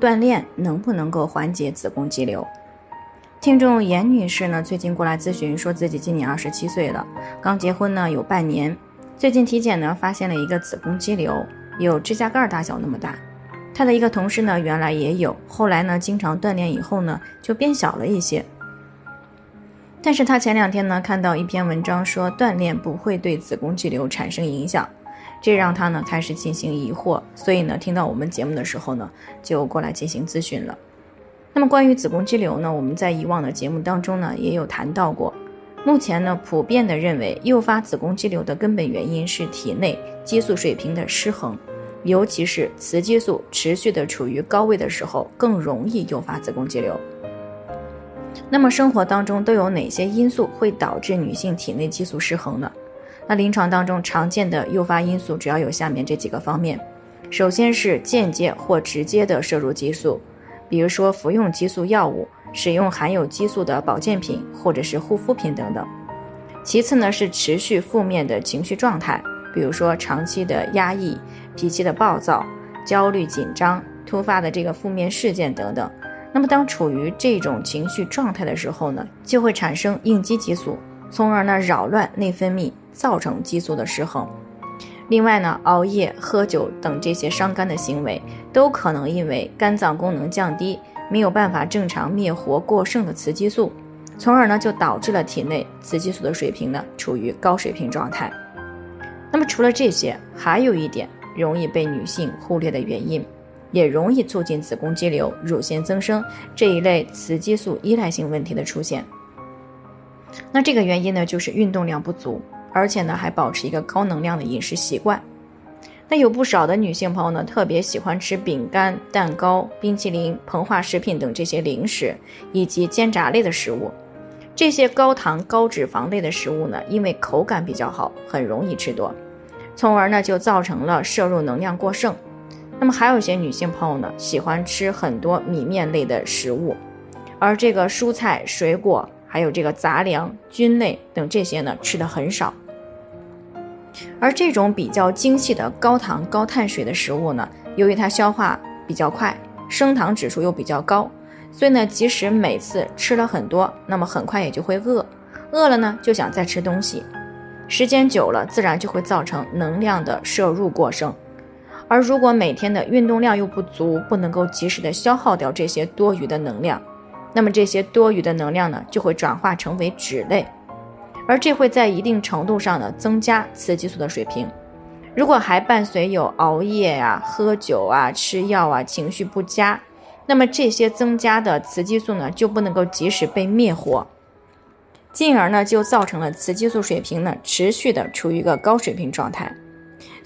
锻炼能不能够缓解子宫肌瘤？听众严女士呢，最近过来咨询，说自己今年二十七岁了，刚结婚呢有半年，最近体检呢发现了一个子宫肌瘤，有指甲盖大小那么大。她的一个同事呢原来也有，后来呢经常锻炼以后呢就变小了一些。但是她前两天呢看到一篇文章说锻炼不会对子宫肌瘤产生影响。这让他呢开始进行疑惑，所以呢听到我们节目的时候呢，就过来进行咨询了。那么关于子宫肌瘤呢，我们在以往的节目当中呢也有谈到过。目前呢普遍的认为，诱发子宫肌瘤的根本原因是体内激素水平的失衡，尤其是雌激素持续的处于高位的时候，更容易诱发子宫肌瘤。那么生活当中都有哪些因素会导致女性体内激素失衡呢？那临床当中常见的诱发因素主要有下面这几个方面，首先是间接或直接的摄入激素，比如说服用激素药物、使用含有激素的保健品或者是护肤品等等。其次呢是持续负面的情绪状态，比如说长期的压抑、脾气的暴躁、焦虑紧张、突发的这个负面事件等等。那么当处于这种情绪状态的时候呢，就会产生应激激素。从而呢扰乱内分泌，造成激素的失衡。另外呢，熬夜、喝酒等这些伤肝的行为，都可能因为肝脏功能降低，没有办法正常灭活过剩的雌激素，从而呢就导致了体内雌激素的水平呢处于高水平状态。那么除了这些，还有一点容易被女性忽略的原因，也容易促进子宫肌瘤、乳腺增生这一类雌激素依赖性问题的出现。那这个原因呢，就是运动量不足，而且呢还保持一个高能量的饮食习惯。那有不少的女性朋友呢，特别喜欢吃饼干、蛋糕、冰淇淋、膨化食品等这些零食，以及煎炸类的食物。这些高糖高脂肪类的食物呢，因为口感比较好，很容易吃多，从而呢就造成了摄入能量过剩。那么还有一些女性朋友呢，喜欢吃很多米面类的食物，而这个蔬菜水果。还有这个杂粮、菌类等这些呢，吃的很少。而这种比较精细的高糖高碳水的食物呢，由于它消化比较快，升糖指数又比较高，所以呢，即使每次吃了很多，那么很快也就会饿，饿了呢就想再吃东西，时间久了，自然就会造成能量的摄入过剩。而如果每天的运动量又不足，不能够及时的消耗掉这些多余的能量。那么这些多余的能量呢，就会转化成为脂类，而这会在一定程度上呢增加雌激素的水平。如果还伴随有熬夜啊、喝酒啊、吃药啊、情绪不佳，那么这些增加的雌激素呢就不能够及时被灭活，进而呢就造成了雌激素水平呢持续的处于一个高水平状态。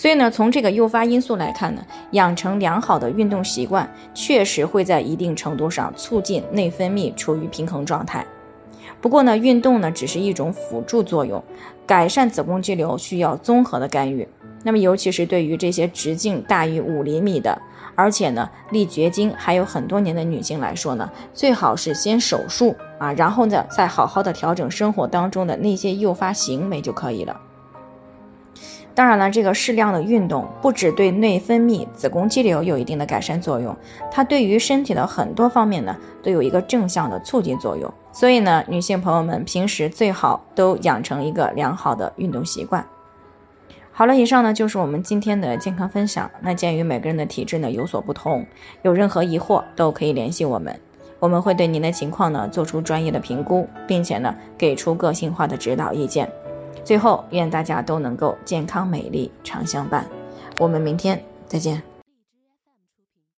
所以呢，从这个诱发因素来看呢，养成良好的运动习惯，确实会在一定程度上促进内分泌处于平衡状态。不过呢，运动呢只是一种辅助作用，改善子宫肌瘤需要综合的干预。那么，尤其是对于这些直径大于五厘米的，而且呢离绝经还有很多年的女性来说呢，最好是先手术啊，然后呢再好好的调整生活当中的那些诱发行为就可以了。当然了，这个适量的运动不只对内分泌、子宫肌瘤有一定的改善作用，它对于身体的很多方面呢都有一个正向的促进作用。所以呢，女性朋友们平时最好都养成一个良好的运动习惯。好了，以上呢就是我们今天的健康分享。那鉴于每个人的体质呢有所不同，有任何疑惑都可以联系我们，我们会对您的情况呢做出专业的评估，并且呢给出个性化的指导意见。最后，愿大家都能够健康美丽常相伴。我们明天再见。